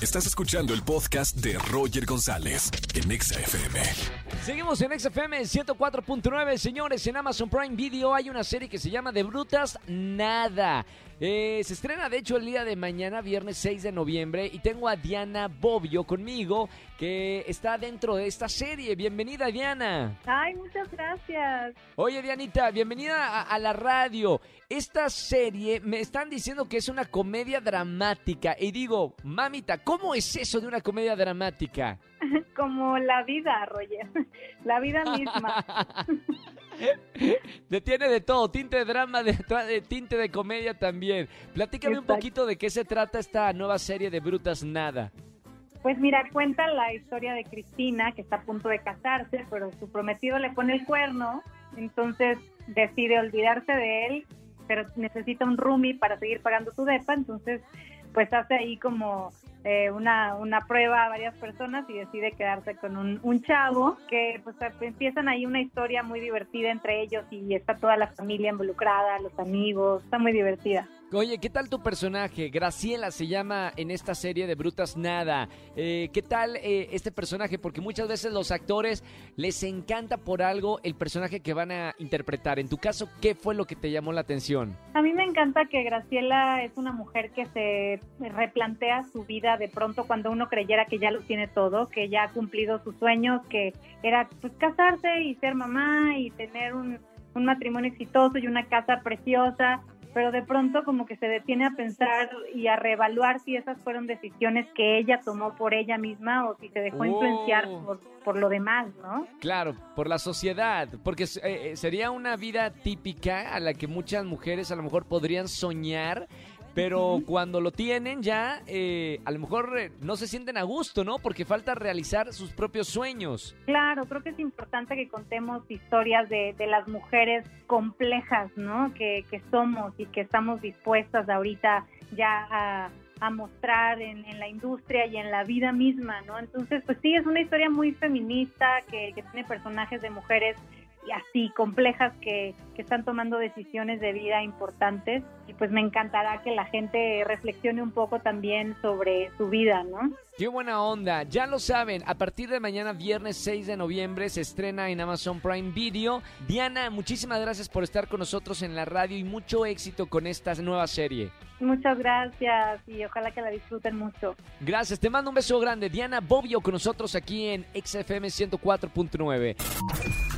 Estás escuchando el podcast de Roger González en Exa FM. Seguimos en XFM 104.9, señores. En Amazon Prime Video hay una serie que se llama De Brutas Nada. Eh, se estrena, de hecho, el día de mañana, viernes 6 de noviembre, y tengo a Diana Bobbio conmigo, que está dentro de esta serie. Bienvenida, Diana. Ay, muchas gracias. Oye, Dianita, bienvenida a, a la radio. Esta serie me están diciendo que es una comedia dramática, y digo, mamita, ¿cómo es eso de una comedia dramática? Como la vida, Roger. La vida misma. Tiene de todo, tinte de drama, de, de tinte de comedia también. Platícame un poquito de qué se trata esta nueva serie de Brutas Nada. Pues mira, cuenta la historia de Cristina, que está a punto de casarse, pero su prometido le pone el cuerno, entonces decide olvidarse de él, pero necesita un roomie para seguir pagando su depa, entonces pues hace ahí como eh, una, una prueba a varias personas y decide quedarse con un, un chavo, que pues empiezan ahí una historia muy divertida entre ellos y está toda la familia involucrada, los amigos, está muy divertida. Oye, ¿qué tal tu personaje? Graciela se llama en esta serie de Brutas Nada. Eh, ¿Qué tal eh, este personaje? Porque muchas veces los actores les encanta por algo el personaje que van a interpretar. En tu caso, ¿qué fue lo que te llamó la atención? A mí me encanta que Graciela es una mujer que se replantea su vida de pronto cuando uno creyera que ya lo tiene todo, que ya ha cumplido sus sueños, que era pues casarse y ser mamá y tener un, un matrimonio exitoso y una casa preciosa, pero de pronto como que se detiene a pensar y a reevaluar si esas fueron decisiones que ella tomó por ella misma o si se dejó Oh. influenciar por, por lo demás, ¿no? Claro, por la sociedad, porque eh, eh, sería una vida típica a la que muchas mujeres a lo mejor podrían soñar, pero cuando lo tienen ya, eh, a lo mejor eh, no se sienten a gusto, ¿no? Porque falta realizar sus propios sueños. Claro, creo que es importante que contemos historias de, de las mujeres complejas, ¿no? Que, que somos y que estamos dispuestas ahorita ya a, a mostrar en, en la industria y en la vida misma, ¿no? Entonces, pues sí, es una historia muy feminista que, que tiene personajes de mujeres así complejas que, que están tomando decisiones de vida importantes y pues me encantará que la gente reflexione un poco también sobre su vida, ¿no? Qué buena onda, ya lo saben, a partir de mañana viernes 6 de noviembre se estrena en Amazon Prime Video. Diana, muchísimas gracias por estar con nosotros en la radio y mucho éxito con esta nueva serie. Muchas gracias y ojalá que la disfruten mucho. Gracias, te mando un beso grande. Diana Bobbio con nosotros aquí en XFM 104.9.